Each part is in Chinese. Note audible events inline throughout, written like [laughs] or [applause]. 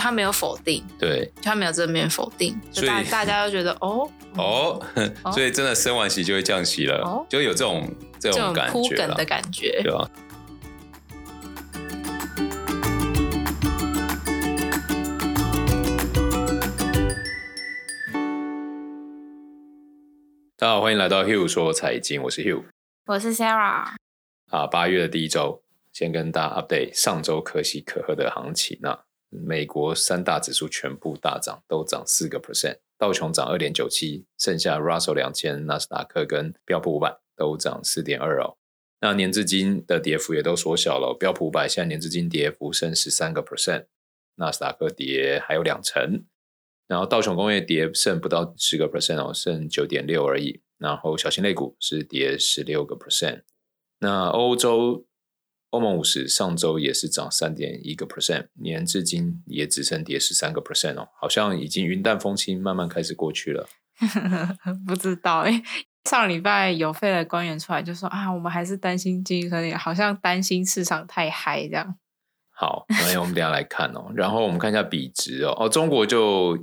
对他没有否定，对，他没有正面否定，所以。大大家都觉得哦 [laughs] 哦，所以真的升完息就会降息了，哦、就有这种这种感觉，铺梗的感觉，对吧？大家好，欢迎来到 Hugh 说财经，我是 Hugh，我是 Sarah。啊，八月的第一周，先跟大家 update 上周可喜可贺的行情。那美国三大指数全部大涨，都涨四个 percent，道琼涨二点九七，剩下 Russell 两千、纳斯达克跟标普五百都涨四点二哦。那年至今的跌幅也都缩小了，标普五百现在年至今跌幅剩十三个 percent，纳斯达克跌还有两成。然后道琼工业跌剩不到十个 percent 哦，剩九点六而已。然后小型类股是跌十六个 percent。那欧洲欧盟五十上周也是涨三点一个 percent，年至今也只剩跌十三个 percent 哦，好像已经云淡风轻，慢慢开始过去了。[laughs] 不知道哎，上礼拜有费的官员出来就说啊，我们还是担心经济可能好像担心市场太嗨这样。好，那我们等下来看哦。[laughs] 然后我们看一下比值哦，哦，中国就。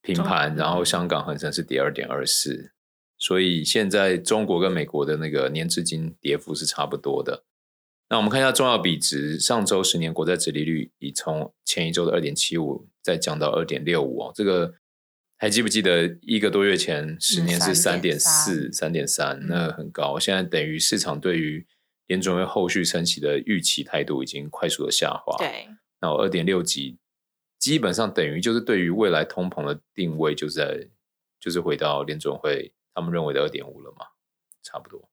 平盘，然后香港恒生是跌二点二四，所以现在中国跟美国的那个年至今跌幅是差不多的。那我们看一下重要比值，上周十年国债殖利率已从前一周的二点七五再降到二点六五哦。这个还记不记得一个多月前十年是三点四、三点三，那很高。现在等于市场对于联准会后续升息的预期态度已经快速的下滑。对，那我二点六几。基本上等于就是对于未来通膨的定位，就是在就是回到联准会他们认为的二点五了嘛，差不多。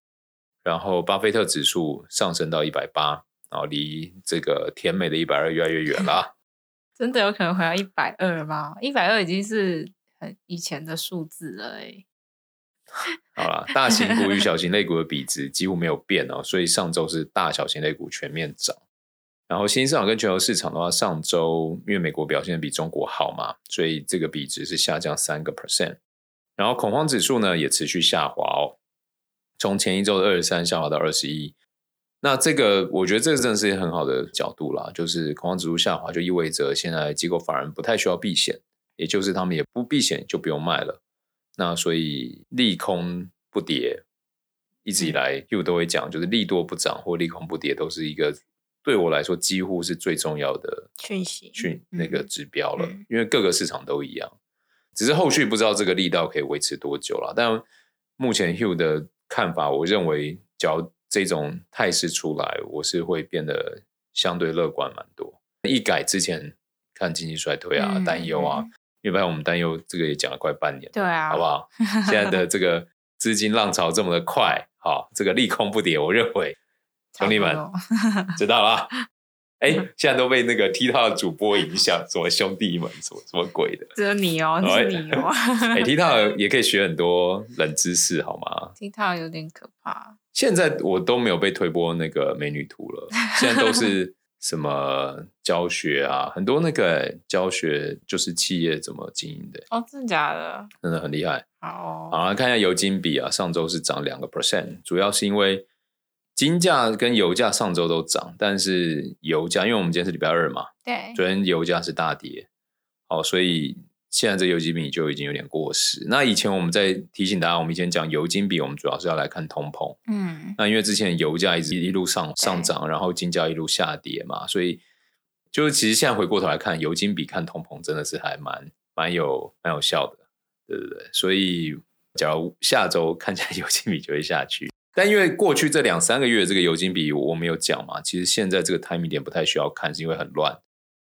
然后巴菲特指数上升到一百八，然后离这个甜美的一百二越来越远了。[laughs] 真的有可能回到一百二吗？一百二已经是很以前的数字了哎。[laughs] 好了，大型股与小型类股的比值几乎没有变哦，所以上周是大小型类股全面涨。然后新兴市场跟全球市场的话，上周因为美国表现比中国好嘛，所以这个比值是下降三个 percent。然后恐慌指数呢也持续下滑哦，从前一周的二十三下滑到二十一。那这个我觉得这个真的是一个很好的角度啦，就是恐慌指数下滑就意味着现在机构反而不太需要避险，也就是他们也不避险就不用卖了。那所以利空不跌，一直以来又都会讲，就是利多不涨或利空不跌都是一个。对我来说，几乎是最重要的讯息讯那个指标了，因为各个市场都一样，只是后续不知道这个力道可以维持多久了。但目前 Hugh 的看法，我认为，只要这种态势出来，我是会变得相对乐观蛮多。一改之前看经济衰退啊、担忧啊，因为发现我们担忧这个也讲了快半年，对啊，好不好？[laughs] 现在的这个资金浪潮这么的快，好，这个利空不跌，我认为。兄弟们，[laughs] 知道了。哎，现在都被那个 TikTok 主播影响，什么兄弟们，什么什么鬼的？只有你哦，只有你哦。哎，[laughs] TikTok 也可以学很多冷知识，好吗？TikTok 有点可怕。现在我都没有被推播那个美女图了，现在都是什么教学啊，很多那个教学就是企业怎么经营的。哦，真的假的？真的很厉害。好，好，来看一下油金比啊，上周是涨两个 percent，主要是因为。金价跟油价上周都涨，但是油价，因为我们今天是礼拜二嘛，对，昨天油价是大跌，好，所以现在这油金比就已经有点过时。那以前我们在提醒大家，我们以前讲油金比，我们主要是要来看通膨，嗯，那因为之前油价一直一路上上涨，然后金价一路下跌嘛，所以就是其实现在回过头来看，油金比看通膨真的是还蛮蛮有蛮有效的，对对对，所以假如下周看起来油金比就会下去。但因为过去这两三个月这个油金比我没有讲嘛，其实现在这个 timing 点不太需要看，是因为很乱。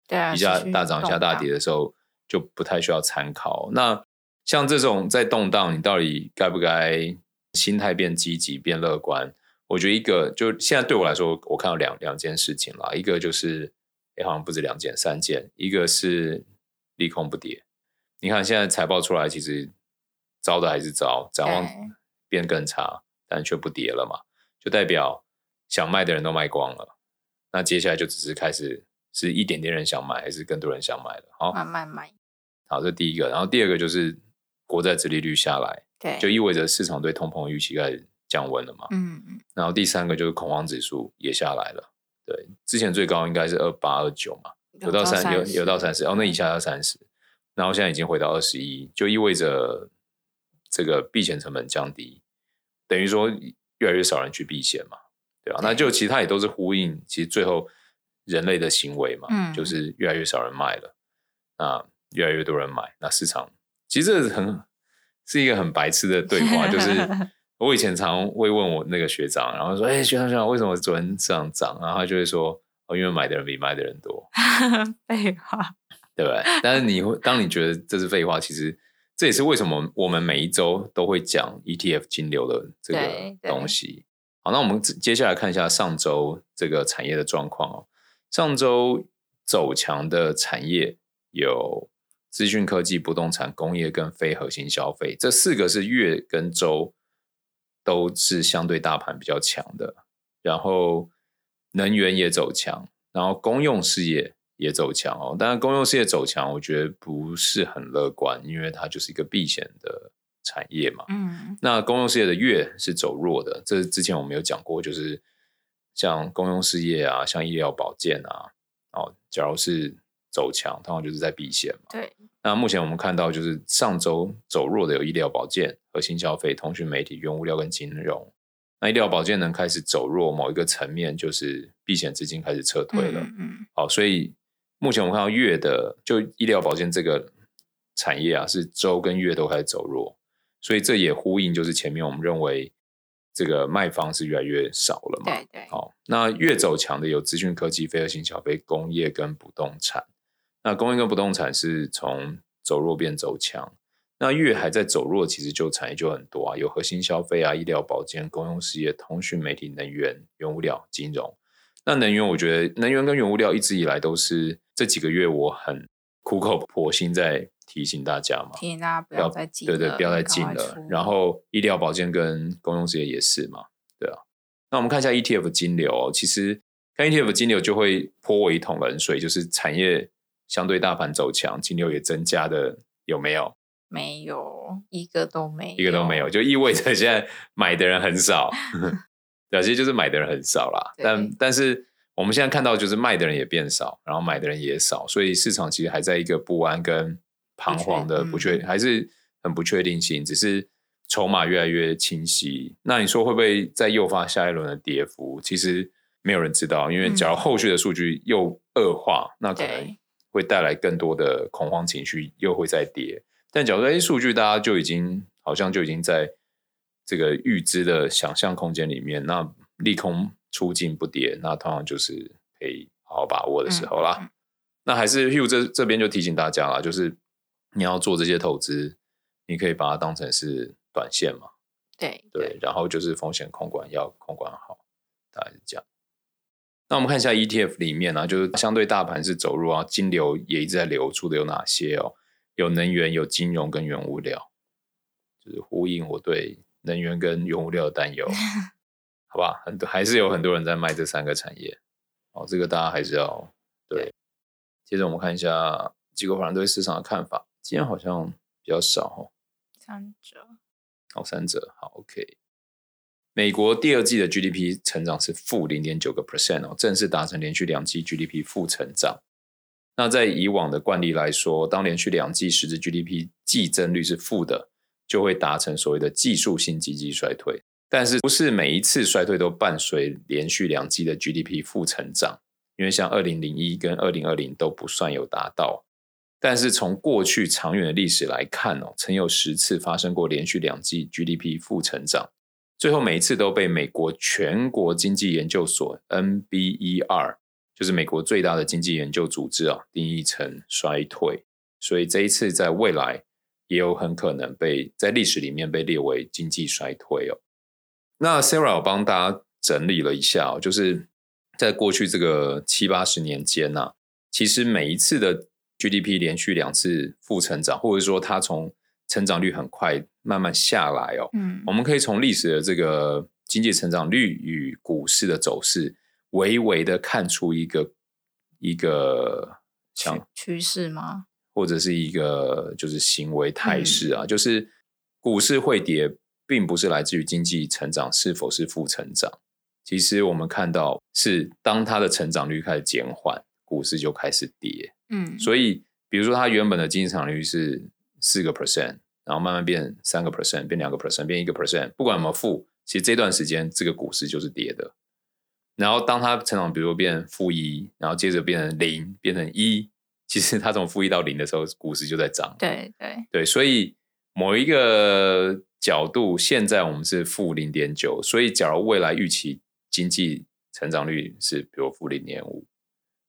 对啊，一下大涨一下大跌的时候就不太需要参考。那像这种在动荡，你到底该不该心态变积极、变乐观？我觉得一个就现在对我来说，我看到两两件事情啦，一个就是也好像不止两件、三件，一个是利空不跌。你看现在财报出来，其实糟的还是糟，展望变更差。但却不跌了嘛，就代表想卖的人都卖光了。那接下来就只是开始是一点点人想买，还是更多人想买了？好，慢慢买。好，这第一个。然后第二个就是国债殖利率下来，对，就意味着市场对通膨预期开始降温了嘛。嗯嗯。然后第三个就是恐慌指数也下来了。对，之前最高应该是二八二九嘛。有到三有有到三十哦，那以下要三十，然后现在已经回到二十一，就意味着这个避险成本降低，等于说越来越少人去避险嘛，对吧？对，那就其他也都是呼应，其实最后人类的行为嘛，嗯，就是越来越少人卖了，那越来越多人买，那市场其实这是很是一个很白痴的对话，就是 [laughs] 我以前常会问我那个学长，然后说，哎、欸，学长学长，为什么昨天这样涨？然后他就会说。哦，因为买的人比卖的人多，[laughs] 废话，对不对？但是你会，当你觉得这是废话，其实这也是为什么我们每一周都会讲 ETF 金流的这个东西。好，那我们接下来看一下上周这个产业的状况哦。上周走强的产业有资讯科技、不动产、工业跟非核心消费，这四个是月跟周都是相对大盘比较强的，然后。能源也走强，然后公用事业也走强哦。当然，公用事业走强，我觉得不是很乐观，因为它就是一个避险的产业嘛。嗯，那公用事业的月是走弱的，这之前我们有讲过，就是像公用事业啊，像医疗保健啊，哦，假如是走强，通常就是在避险嘛。对。那目前我们看到，就是上周走弱的有医疗保健、核心消费、通讯媒体、原物料跟金融。那医疗保健能开始走弱，某一个层面就是避险资金开始撤退了。嗯，嗯，好，所以目前我们看到月的就医疗保健这个产业啊，是周跟月都开始走弱，所以这也呼应就是前面我们认为这个卖方是越来越少了嘛。对对。好，那月走强的有资讯科技、非核心消费、工业跟不动产。那工业跟不动产是从走弱变走强。那月还在走弱，其实就产业就很多啊，有核心消费啊、医疗保健、公用事业、通讯媒体、能源、原物料、金融。那能源，我觉得能源跟原物料一直以来都是这几个月我很苦口婆心在提醒大家嘛，提醒大家不要再进，对对，不要再进了。然后医疗保健跟公用事业也是嘛，对啊。那我们看一下 ETF 金流哦，其实看 ETF 金流就会泼我一桶冷水，就是产业相对大盘走强，金流也增加的有没有？没有一个都没有，一个都没有，就意味着现在买的人很少，[laughs] 对，其实就是买的人很少啦。但但是我们现在看到，就是卖的人也变少，然后买的人也少，所以市场其实还在一个不安跟彷徨的不确，嗯、还是很不确定性，只是筹码越来越清晰。那你说会不会再诱发下一轮的跌幅？其实没有人知道，因为假如后续的数据又恶化，嗯、那可能会带来更多的恐慌情绪，又会再跌。但假如这些数据，大家就已经好像就已经在这个预知的想象空间里面，那利空出尽不跌，那通常就是可以好好把握的时候啦。嗯、那还是 Hugh 这这边就提醒大家啦，就是你要做这些投资，你可以把它当成是短线嘛。对对，对，然后就是风险控管要控管好，大概是这样。那我们看一下 ETF 里面呢、啊，就是相对大盘是走弱啊，金流也一直在流出的有哪些哦？有能源、有金融跟原物料，就是呼应我对能源跟原物料的担忧，[laughs] 好吧？很多还是有很多人在卖这三个产业，哦，这个大家还是要对。接着我们看一下机构法人对市场的看法，今天好像比较少哦，三折，哦三折，好 OK。美国第二季的 GDP 成长是负零点九个 percent 哦，正式达成连续两季 GDP 负成长。那在以往的惯例来说，当连续两季实质 GDP 季增率是负的，就会达成所谓的技术性经济衰退。但是不是每一次衰退都伴随连续两季的 GDP 负成长？因为像二零零一跟二零二零都不算有达到。但是从过去长远的历史来看哦，曾有十次发生过连续两季 GDP 负成长，最后每一次都被美国全国经济研究所 NBER。就是美国最大的经济研究组织啊，定义成衰退，所以这一次在未来也有很可能被在历史里面被列为经济衰退哦。那 Sarah 我帮大家整理了一下哦，就是在过去这个七八十年间呐，其实每一次的 GDP 连续两次负成长，或者说它从成长率很快慢慢下来哦，嗯，我们可以从历史的这个经济成长率与股市的走势。微微的看出一个一个像趋势吗？或者是一个就是行为态势啊？嗯、就是股市会跌，并不是来自于经济成长是否是负成长。其实我们看到是当它的成长率开始减缓，股股市就开始跌。嗯，所以比如说它原本的经济成长率是四个 percent，然后慢慢变三个 percent，变两个 percent，变一个 percent，不管有没有负，其实这段时间这个股市就是跌的。然后当它成长，比如说变负一，然后接着变成零，变成一，其实它从负一到零的时候，股市就在涨。对对对，所以某一个角度，现在我们是负零点九，所以假如未来预期经济成长率是比如负零点五，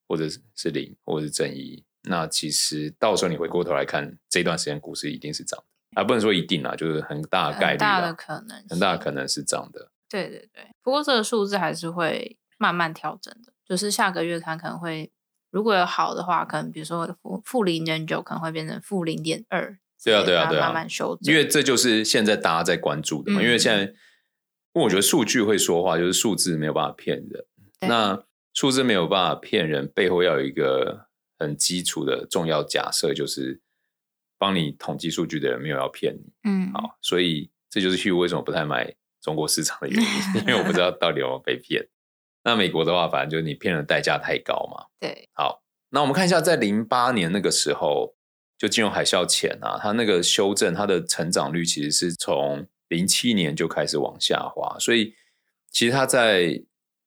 或者是零，或者是正一，那其实到时候你回过头来看，这段时间股市一定是涨的，啊，不能说一定啦，就是很大概率，很大的可能，很大的可能是涨的。对对对，不过这个数字还是会慢慢调整的，就是下个月看可能会，如果有好的话，可能比如说负负零点九可能会变成负零点二，对啊对啊对啊，慢慢修正，因为这就是现在大家在关注的嘛，嗯、因为现在，因为我觉得数据会说话，就是数字没有办法骗人，那数字没有办法骗人，背后要有一个很基础的重要假设，就是帮你统计数据的人没有要骗你，嗯，好，所以这就是 Hugh 为什么不太买。中国市场的原因，[laughs] 因为我不知道到底有没有被骗。那美国的话，反正就是你骗的代价太高嘛。对，好，那我们看一下，在零八年那个时候，就金融海啸前啊，它那个修正，它的成长率其实是从零七年就开始往下滑。所以，其实它在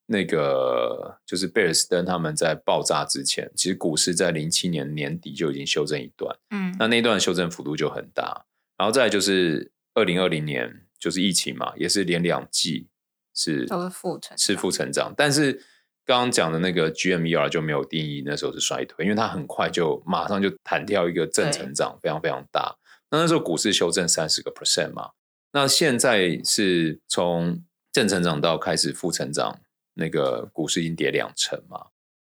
那个就是贝尔斯登他们在爆炸之前，其实股市在零七年年底就已经修正一段。嗯，那那一段修正幅度就很大。然后再来就是二零二零年。就是疫情嘛，也是连两季是都是负成是负成长，但是刚刚讲的那个 GMER 就没有定义那时候是衰退，因为它很快就马上就弹跳一个正成长，非常非常大。那那时候股市修正三十个 percent 嘛，那现在是从正成长到开始负成长，那个股市已经跌两成嘛。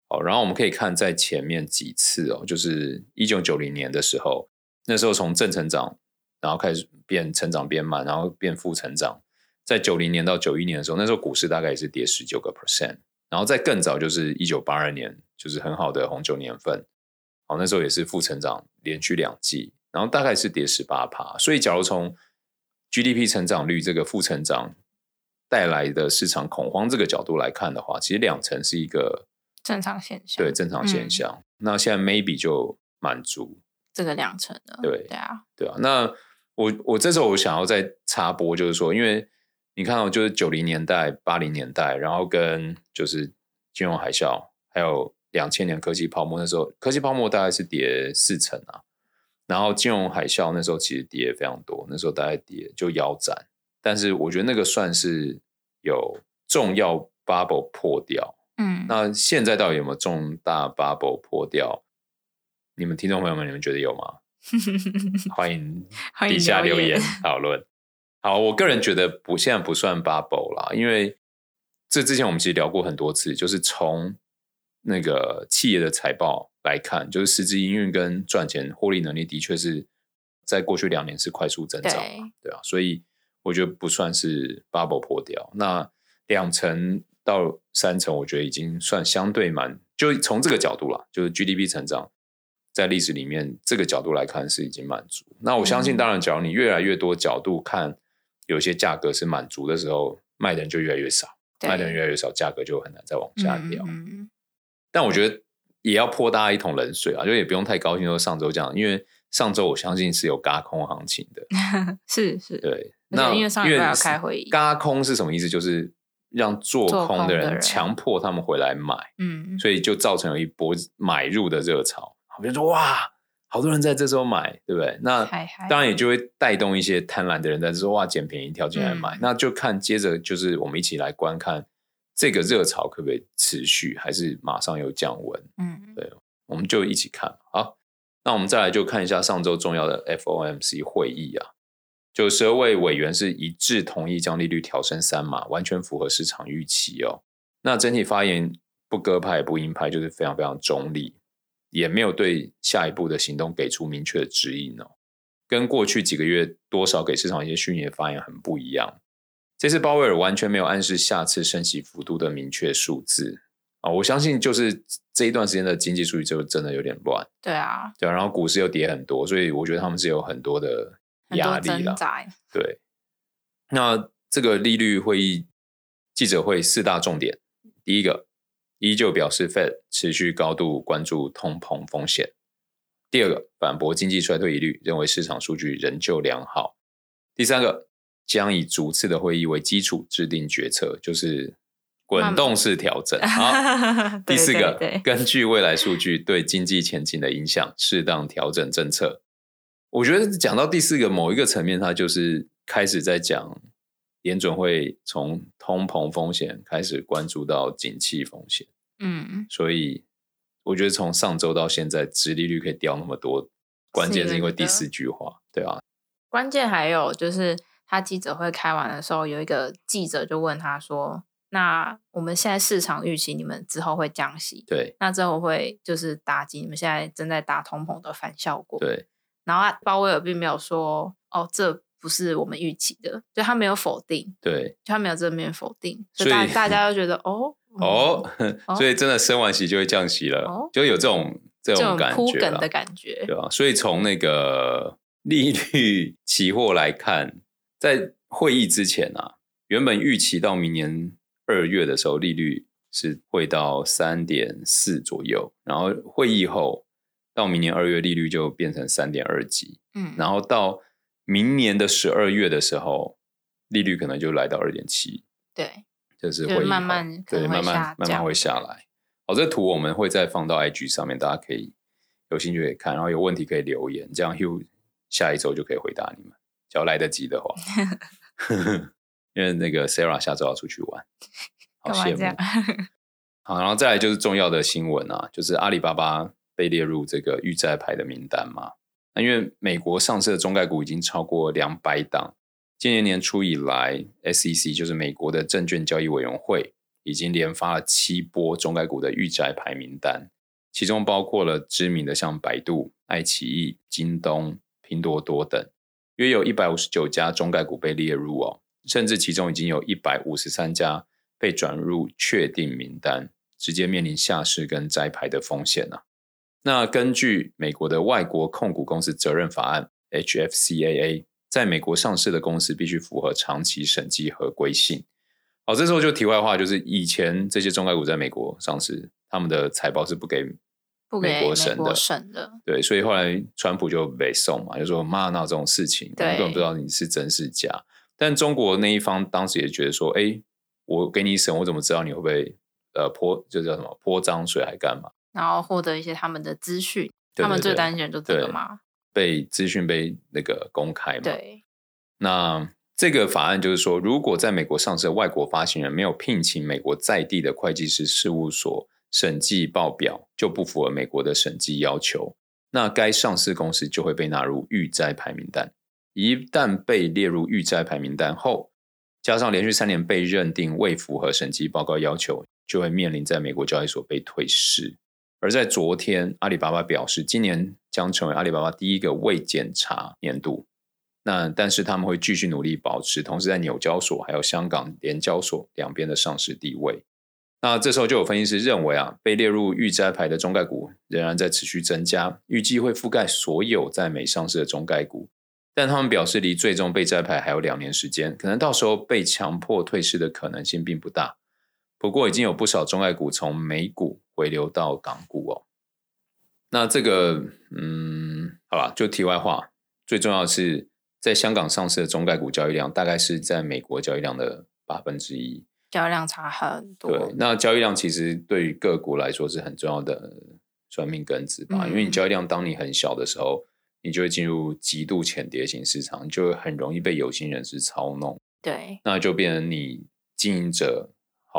好，然后我们可以看在前面几次哦，就是一九九零年的时候，那时候从正成长。然后开始变成长变慢，然后变负成长。在九零年到九一年的时候，那时候股市大概也是跌十九个 percent。然后在更早就是一九八二年，就是很好的红酒年份，好，那时候也是负成长，连续两季，然后大概是跌十八趴。所以，假如从 GDP 成长率这个负成长带来的市场恐慌这个角度来看的话，其实两成是一个正常现象，对正常现象。嗯、那现在 maybe 就满足这个两成了，对对啊，对啊，那。我我这时候我想要再插播，就是说，因为你看哦就是九零年代、八零年代，然后跟就是金融海啸，还有两千年科技泡沫，那时候科技泡沫大概是跌四成啊，然后金融海啸那时候其实跌非常多，那时候大概跌就腰斩，但是我觉得那个算是有重要 bubble 破掉，嗯，那现在到底有没有重大 bubble 破掉？你们听众朋友们，你们觉得有吗？[laughs] 欢迎底下留言讨论。好，我个人觉得不，现在不算 bubble 啦，因为这之前我们其实聊过很多次，就是从那个企业的财报来看，就是实质营运跟赚钱获利能力的确是在过去两年是快速增长，对，对啊，所以我觉得不算是 bubble 破掉。那两成到三成，我觉得已经算相对满，就从这个角度啦，就是 GDP 成长。在历史里面，这个角度来看是已经满足。那我相信，当然，假如你越来越多角度看，有些价格是满足的时候，卖的人就越来越少，卖的人越来越少，价格就很难再往下掉。嗯、但我觉得也要泼大家一桶冷水啊，就也不用太高兴说上周这样，因为上周我相信是有嘎空行情的，[laughs] 是是，对。那因为上周要开会议，嘎空是什么意思？就是让做空的人强迫他们回来买，嗯，所以就造成了一波买入的热潮。比如说哇，好多人在这时候买，对不对？那当然也就会带动一些贪婪的人在这时候哇捡便宜跳进来买。嗯、那就看接着就是我们一起来观看这个热潮可不可以持续，还是马上有降温？嗯，对，我们就一起看。好，那我们再来就看一下上周重要的 FOMC 会议啊，就十二位委员是一致同意将利率调升三码，完全符合市场预期哦。那整体发言不鸽派也不鹰派，就是非常非常中立。也没有对下一步的行动给出明确的指引哦，跟过去几个月多少给市场一些讯息的发言很不一样。这次鲍威尔完全没有暗示下次升息幅度的明确数字啊，我相信就是这一段时间的经济数据就真的有点乱。对啊，对啊，然后股市又跌很多，所以我觉得他们是有很多的压力了。对，那这个利率会议记者会四大重点，第一个。依旧表示 Fed 持续高度关注通膨风险。第二个，反驳经济衰退疑虑，认为市场数据仍旧良好。第三个，将以逐次的会议为基础制定决策，就是滚动式调整。[laughs] 好，第四个，对对对，根据未来数据对经济前景的影响，适当调整政策。我觉得讲到第四个某一个层面，它就是开始在讲联准会从通膨风险开始关注到景气风险。嗯，所以我觉得从上周到现在，殖利率可以掉那么多，关键是因为第四句话，对啊。关键还有就是他记者会开完的时候，有一个记者就问他说：“那我们现在市场预期你们之后会降息，对，那之后会就是打击你们现在正在打通膨的反效果，对。”然后鲍威尔并没有说哦，这不是我们预期的，就他没有否定，对，就他没有正面否定，所以大大家都觉得哦哦，所以真的升完息就会降息了，哦、就有这种这种感觉，的感觉，对吧？所以从那个利率期货来看，在会议之前啊，原本预期到明年二月的时候，利率是会到三点四左右，然后会议后。到明年二月，利率就变成三点二几，嗯，然后到明年的十二月的时候，利率可能就来到二点七，对，就是会慢慢对慢慢慢慢会下来。好，这图我们会再放到 IG 上面，大家可以有兴趣可以看，然后有问题可以留言，这样 Hugh 下一周就可以回答你们，只要来得及的话，[laughs] 因为那个 Sarah 下周要出去玩，好羡慕。好，然后再来就是重要的新闻啊，就是阿里巴巴。被列入这个预债牌的名单嘛？因为美国上市的中概股已经超过两百档，今年年初以来，SEC 就是美国的证券交易委员会已经连发了七波中概股的预摘牌名单，其中包括了知名的像百度、爱奇艺、京东、拼多多等，约有一百五十九家中概股被列入哦，甚至其中已经有一百五十三家被转入确定名单，直接面临下市跟摘牌的风险啊。那根据美国的外国控股公司责任法案 （HFCAA），在美国上市的公司必须符合长期审计合规性。好，这时候就题外话，就是以前这些中概股在美国上市，他们的财报是不给美国审的。审的。对，所以后来川普就被送嘛，就说骂闹这种事情，根本不知道你是真是假。但中国那一方当时也觉得说，哎，我给你审，我怎么知道你会不会呃泼，就叫什么泼脏水还干嘛？然后获得一些他们的资讯，对对对，他们最担心的就这个嘛，被资讯被那个公开嘛。对，那这个法案就是说，如果在美国上市的外国发行人没有聘请美国在地的会计师事务所审计报表，就不符合美国的审计要求，那该上市公司就会被纳入预摘排名单。一旦被列入预摘排名单后，加上连续三年被认定未符合审计报告要求，就会面临在美国交易所被退市。而在昨天，阿里巴巴表示，今年将成为阿里巴巴第一个未检查年度。那但是他们会继续努力保持，同时在纽交所还有香港联交所两边的上市地位。那这时候就有分析师认为啊，被列入预摘牌的中概股仍然在持续增加，预计会覆盖所有在美上市的中概股。但他们表示，离最终被摘牌还有两年时间，可能到时候被强迫退市的可能性并不大。不过，已经有不少中概股从美股。回流到港股哦，那这个嗯，好吧，就题外话，最重要的是在香港上市的中概股交易量大概是在美国交易量的八分之一，交易量差很多。对，那交易量其实对于个股来说是很重要的算命根子吧，嗯、因为你交易量当你很小的时候，你就会进入极度浅碟型市场，就会很容易被有心人士操弄。对，那就变成你经营者。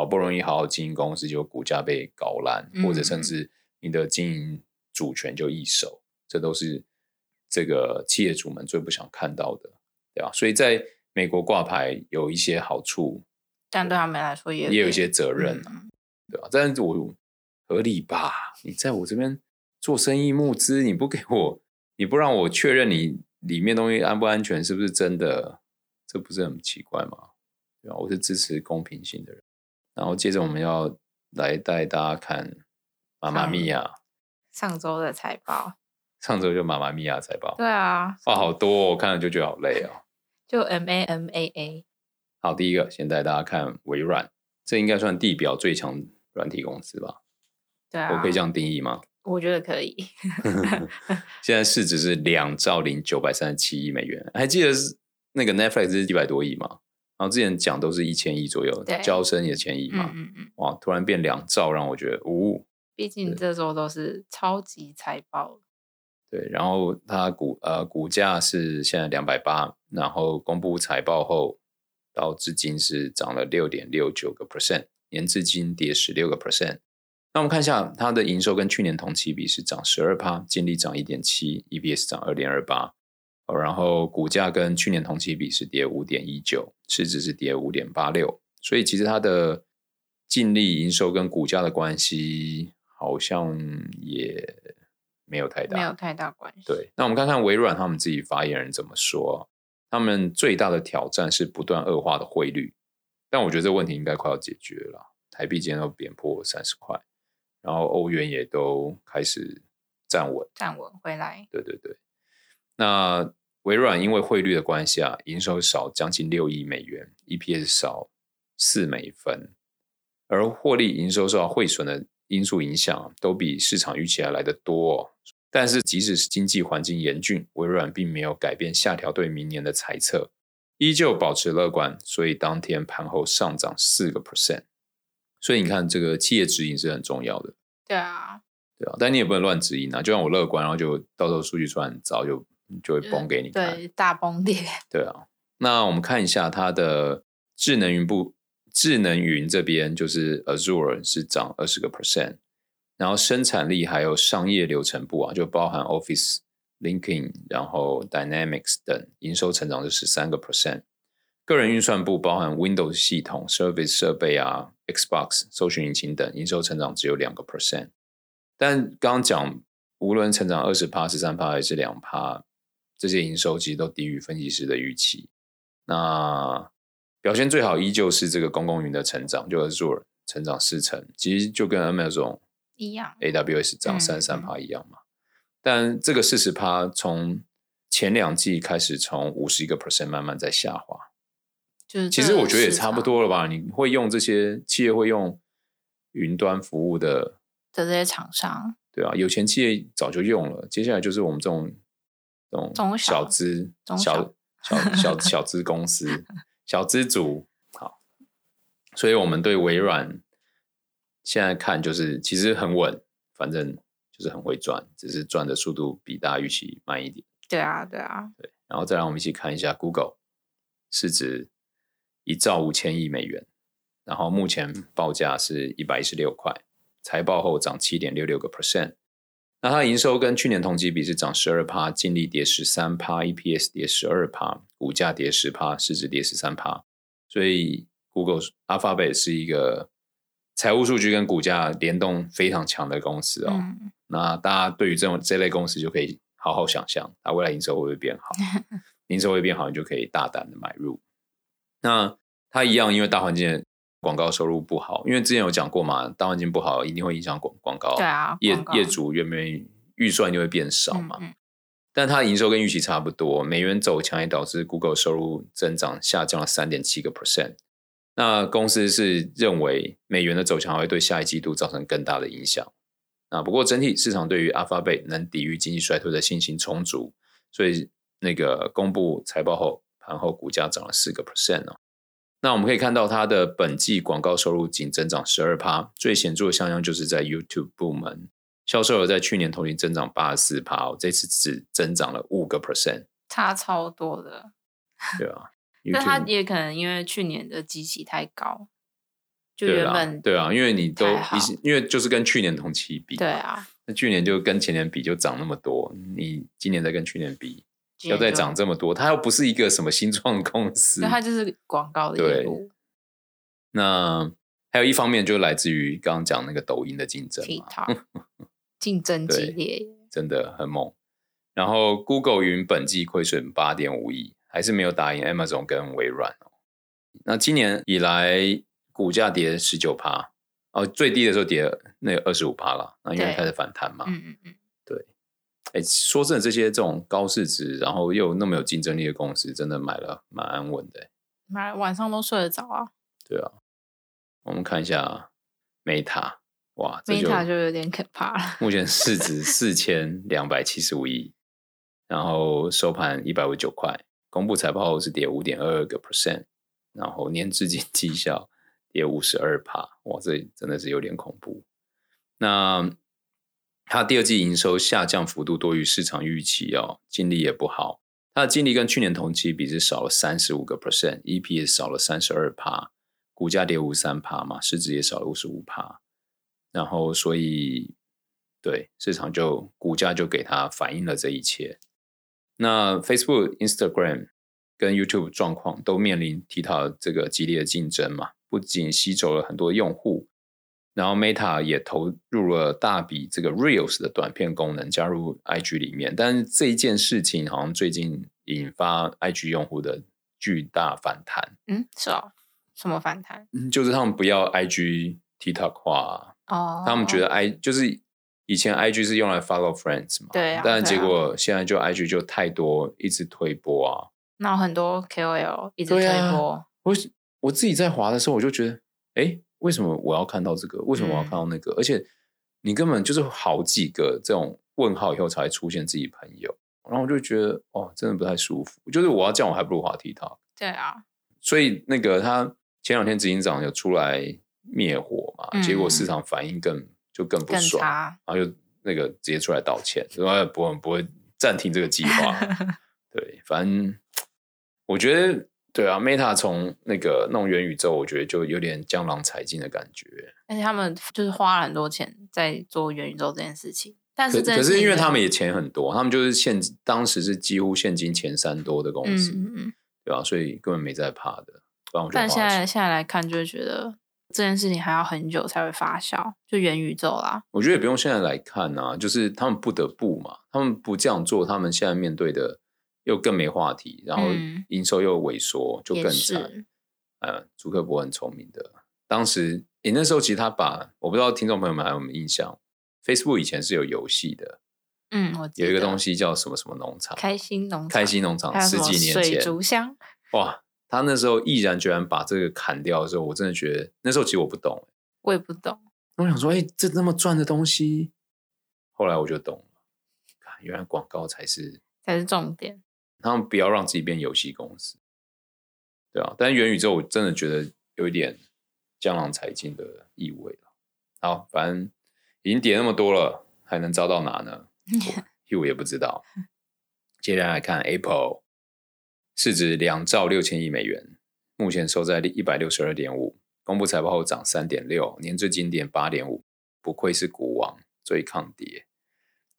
好不容易好好经营公司，就股价被搞烂，嗯、或者甚至你的经营主权就易手，这都是这个企业主们最不想看到的，对吧？所以在美国挂牌有一些好处，但对他们来说也也有一些责任、啊嗯、对吧？但是我合理吧？你在我这边做生意募资，你不给我，你不让我确认你里面东西安不安全，是不是真的？这不是很奇怪吗？对吧？我是支持公平性的人。然后接着我们要来带大家看妈妈咪呀上周的财报，上周就妈妈咪呀财报，对啊，哇好多，我看了就觉得好累哦。就 M A M A A。好，第一个先带大家看微软，这应该算地表最强软体公司吧？对啊，我可以这样定义吗？我觉得可以。[laughs] [laughs] 现在市值是两兆零九百三十七亿美元，还记得是那个 Netflix 是一百多亿吗？然后之前讲都是一千亿左右，交生也千亿嘛。嗯嗯嗯。哇，突然变两兆，让我觉得，呜。毕竟这时候都是超级财报。对，然后它股呃股价是现在两百八，然后公布财报后到至今是涨了六点六九个 percent，年至今跌十六个 percent。那我们看一下它的营收跟去年同期比是涨十二趴，净利涨一点七，EPS 涨二点二八。然后股价跟去年同期比是跌五点一九，市值是跌五点八六。所以其实它的净利、营收跟股价的关系好像也。没有太大，没有太大关系。对，那我们看看微软他们自己发言人怎么说。他们最大的挑战是不断恶化的汇率，但我觉得这个问题应该快要解决了。台币今天都贬破三十块，然后欧元也都开始站稳，站稳回来。对对对。那微软因为汇率的关系啊，营收少将近六亿美元，EPS 少四美分，而获利营收受到汇损的。因素影响都比市场预期还来得多哦，但是即使是经济环境严峻，微软并没有改变下调对明年的猜测，依旧保持乐观，所以当天盘后上涨四个 percent。所以你看，这个企业指引是很重要的。对啊，对啊，但你也不能乱指引啊，就让我乐观，然后就到时候数据出来很糟，就就会崩给你看。对，大崩裂。对啊，那我们看一下它的智能云部。智能云这边就是 Azure 是涨二十个 percent，然后生产力还有商业流程部啊，就包含 Office、LinkedIn，然后 Dynamics 等，营收成长是十三个 percent。个人运算部包含 Windows 系统、Service 设备啊、Xbox 搜寻引擎等，营收成长只有两个 percent。但刚刚讲，无论成长二十趴、十三趴还是两趴，这些营收其实都低于分析师的预期。那表现最好依旧是这个公共云的成长，就 Azure 成长四成，其实就跟 Amazon 一样，AWS 涨三十三趴一样嘛。嗯、但这个四十趴从前两季开始从五十一个 percent 慢慢在下滑，就是其实我觉得也差不多了吧？你会用这些企业会用云端服务的的这些厂商，对啊，有钱企业早就用了，接下来就是我们这种这种小资小小小小 [laughs] 小资公司。小资族好，所以我们对微软现在看就是其实很稳，反正就是很会赚，只是赚的速度比大家预期慢一点。对啊，对啊，对。然后再让我们一起看一下 Google 市值一兆五千亿美元，然后目前报价是一百一十六块，财报后涨七点六六个 percent。那它营收跟去年同期比是涨十二趴，净利跌十三趴，EPS 跌十二趴，股价跌十趴，市值跌十三趴。所以 Google Alphabet 是一个财务数据跟股价联动非常强的公司哦。嗯、那大家对于这种这类公司就可以好好想象，它未来营收会不会变好？[laughs] 营收会变好，你就可以大胆的买入。那它一样，因为大环境。广告收入不好，因为之前有讲过嘛，大环境不好一定会影响广广告。对啊，业业主愿不愿意预算就会变少嘛。嗯嗯、但它营收跟预期差不多，美元走强也导致 Google 收入增长下降了三点七个 percent。那公司是认为美元的走强会对下一季度造成更大的影响。那不过整体市场对于 Alphabet 能抵御经济衰退的信心充足，所以那个公布财报后盘后股价涨了四个 percent 哦。那我们可以看到，它的本季广告收入仅增长十二趴，最显著的像样就是在 YouTube 部门，销售额在去年同期增长八十四趴，这次只增长了五个 percent，差超多的。[laughs] 对啊，那它也可能因为去年的基期太高，就原本对啊，因为你都因为就是跟去年同期比，对啊，那去年就跟前年比就涨那么多，你今年再跟去年比。要再涨这么多，它又不是一个什么新创公司，[laughs] 它就是广告的业务。那还有一方面就来自于刚刚讲那个抖音的竞争嘛，[laughs] 竞争激烈，真的很猛。然后 Google 云本季亏损八点五亿，还是没有打赢 Amazon 跟微软哦。那今年以来股价跌十九趴，哦，最低的时候跌那二十五趴了，那因为开始反弹嘛，嗯嗯嗯。哎，说真的，这些这种高市值，然后又那么有竞争力的公司，真的买了蛮安稳的。买晚上都睡得着啊。对啊，我们看一下 Meta，哇，Meta 就有点可怕了。目前市值 [laughs] 四千两百七十五亿，然后收盘一百五十九块，公布财报后是跌五点二二个 percent，然后年至今绩效跌五十二帕，哇，这真的是有点恐怖。那它第二季营收下降幅度多于市场预期哦，净利也不好，它的净利跟去年同期比是少了三十五个 percent，EPS 少了三十二趴。股价跌五三趴嘛，市值也少了五十五趴，然后所以对市场就股价就给它反映了这一切。那 Facebook、Instagram 跟 YouTube 状况都面临 TikTok 这个激烈的竞争嘛，不仅吸走了很多用户，然后 Meta 也投入了大笔这个 Reels 的短片功能加入 IG 里面，但是这一件事情好像最近引发 IG 用户的巨大反弹。嗯，是哦。什么反弹？嗯，就是他们不要 IG TikTok 化哦，oh. 他们觉得 I 就是以前 IG 是用来 follow friends 嘛，对啊，但结果现在就 IG 就太多，一直推播啊，那很多 KOL 一直推播。啊、我我自己在滑的时候，我就觉得，哎，为什么我要看到这个？为什么我要看到那个？嗯、而且你根本就是好几个这种问号以后才出现自己朋友，然后我就觉得，哦，真的不太舒服。就是我要这样，我还不如滑 TikTok。对啊，所以那个他。前两天执行长有出来灭火嘛，嗯、结果市场反应更就更不爽，然后就那个直接出来道歉，说不会不会暂停这个计划。[laughs] 对，反正我觉得对啊，Meta 从那个弄元宇宙，我觉得就有点江郎才尽的感觉。而且他们就是花了很多钱在做元宇宙这件事情，但是可是因为他们也钱很多，他们就是现当时是几乎现金前三多的公司，嗯嗯对吧、啊？所以根本没在怕的。但现在现在来看，就会觉得这件事情还要很久才会发酵，就元宇宙啦。我觉得也不用现在来看啊，就是他们不得不嘛，他们不这样做，他们现在面对的又更没话题，然后营收又萎缩，就更惨。呃，祖克伯很聪明的，当时你那时候其实他把我不知道听众朋友们还有没有印象，Facebook 以前是有游戏的，嗯，有一个东西叫什么什么农场，开心农场，开心农场，十几年前，水族箱，哇。他那时候毅然决然把这个砍掉的时候，我真的觉得那时候其实我不懂，我也不懂。我想说，哎、欸，这那么赚的东西，后来我就懂了，原来广告才是才是重点。他们不要让自己变游戏公司，对啊。但元宇宙我真的觉得有一点江郎才尽的意味。好，反正已经跌那么多了，还能招到哪呢？我也不知道。接下来看 Apple。市值两兆六千亿美元，目前收在一百六十二点五。公布财报后涨三点六，年最经典八点五，不愧是股王，最抗跌。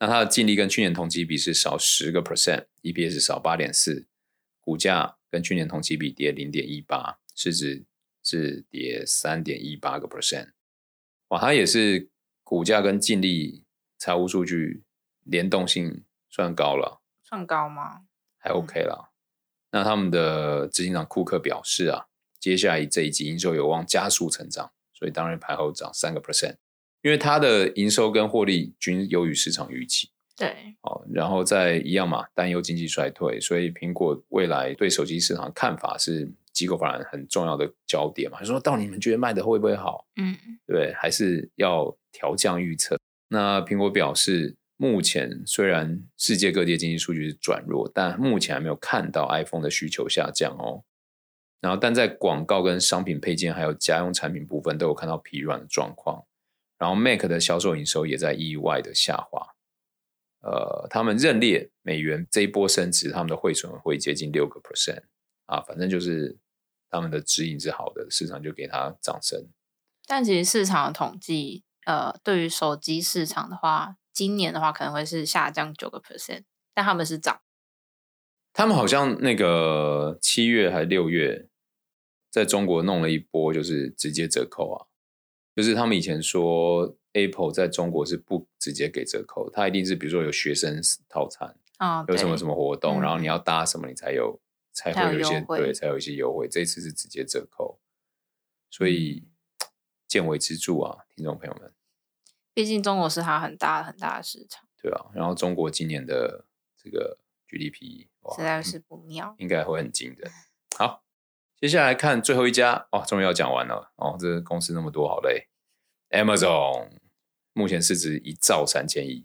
那它的净利跟去年同期比是少十个 percent，EPS 少八点四，股价跟去年同期比跌零点一八，市值是跌三点一八个 percent。哇，它也是股价跟净利财务数据联动性算高了，算高吗？还 OK 啦。嗯那他们的执行长库克表示啊，接下来这一季营收有望加速成长，所以当然排后涨三个 percent，因为它的营收跟获利均优于市场预期。对，哦，然后再一样嘛，担忧经济衰退，所以苹果未来对手机市场的看法是机构法人很重要的焦点嘛。说到你们觉得卖的会不会好？嗯，对，还是要调降预测。那苹果表示。目前虽然世界各地的经济数据是转弱，但目前还没有看到 iPhone 的需求下降哦。然后，但在广告跟商品配件还有家用产品部分都有看到疲软的状况。然后，Mac 的销售营收也在意外的下滑。呃，他们认列美元这一波升值，他们的汇损会接近六个 percent 啊。反正就是他们的指引是好的，市场就给他掌声。但其实市场的统计，呃，对于手机市场的话。今年的话可能会是下降九个 percent，但他们是涨。他们好像那个七月还六月，在中国弄了一波，就是直接折扣啊。就是他们以前说 Apple 在中国是不直接给折扣，它一定是比如说有学生套餐啊，有什么什么活动，嗯、然后你要搭什么，你才有才会有一些对，才有一些优惠。这一次是直接折扣，所以见微知著啊，听众朋友们。毕竟中国是它很大很大的市场，对啊。然后中国今年的这个 GDP 实在是不妙，应该会很惊人。好，接下来看最后一家哦，终于要讲完了哦。这公司那么多，好累。Amazon 目前市值一兆三千亿，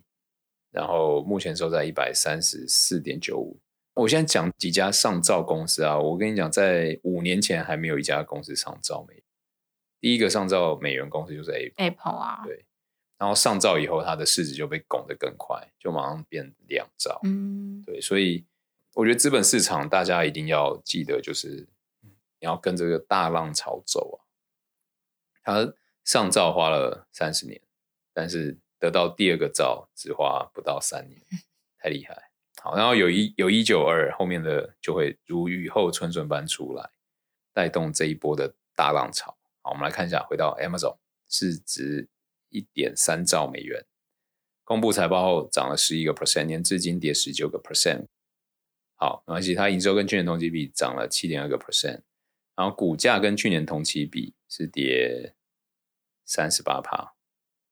然后目前收在一百三十四点九五。我现在讲几家上照公司啊，我跟你讲，在五年前还没有一家公司上照美元，第一个上照美元公司就是 Apple 啊，对，然后上照以后，它的市值就被拱得更快，就马上变两兆，嗯，对，所以我觉得资本市场大家一定要记得，就是你要跟这个大浪潮走啊。他上照花了三十年，但是得到第二个照只花不到三年，[laughs] 太厉害。好，然后有一有一九二后面的就会如雨后春笋般出来，带动这一波的大浪潮。好，我们来看一下，回到 Amazon，市值一点三兆美元，公布财报后涨了十一个 percent，年至今跌十九个 percent。好，没关系，它营收跟去年同期比涨了七点二个 percent，然后股价跟去年同期比是跌三十八趴，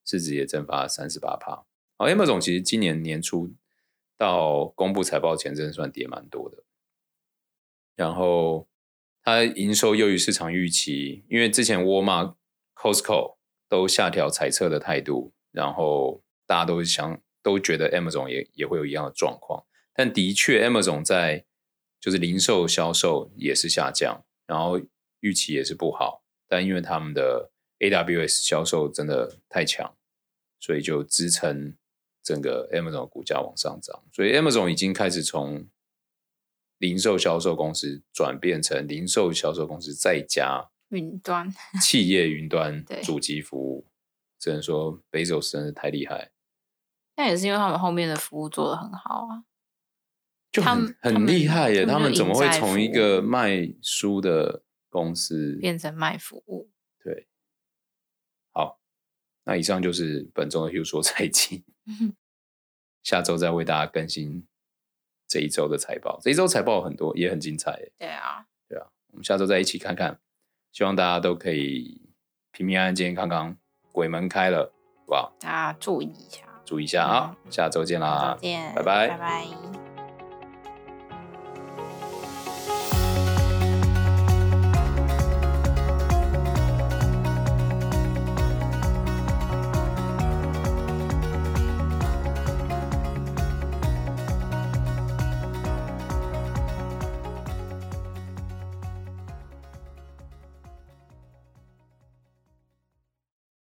市值也蒸发三十八趴。好，Amazon 其实今年年初。到公布财报前，真的算跌蛮多的。然后它营收优于市场预期，因为之前沃尔玛、Costco 都下调财测的态度，然后大家都想都觉得 Amazon 也也会有一样的状况。但的确，Amazon 在就是零售销售也是下降，然后预期也是不好。但因为他们的 AWS 销售真的太强，所以就支撑。整个 Amazon 股价往上涨，所以 Amazon 已经开始从零售销售公司转变成零售销售公司再加云端企业云端 [laughs] 主机服务。只能说 Bezos 真的太厉害。那也是因为他们后面的服务做得很好啊，就很很厉害耶！他们，怎么会从一个卖书的公司变成卖服务？对，好，那以上就是本周的 Hugh 说财经。[laughs] 下周再为大家更新这一周的财报。这一周财报很多，也很精彩。对啊，对啊，我们下周再一起看看。希望大家都可以平平安安、健健康康。鬼门开了，好不好？大家注意一下，注意一下啊！下周见啦，见，拜拜，拜拜。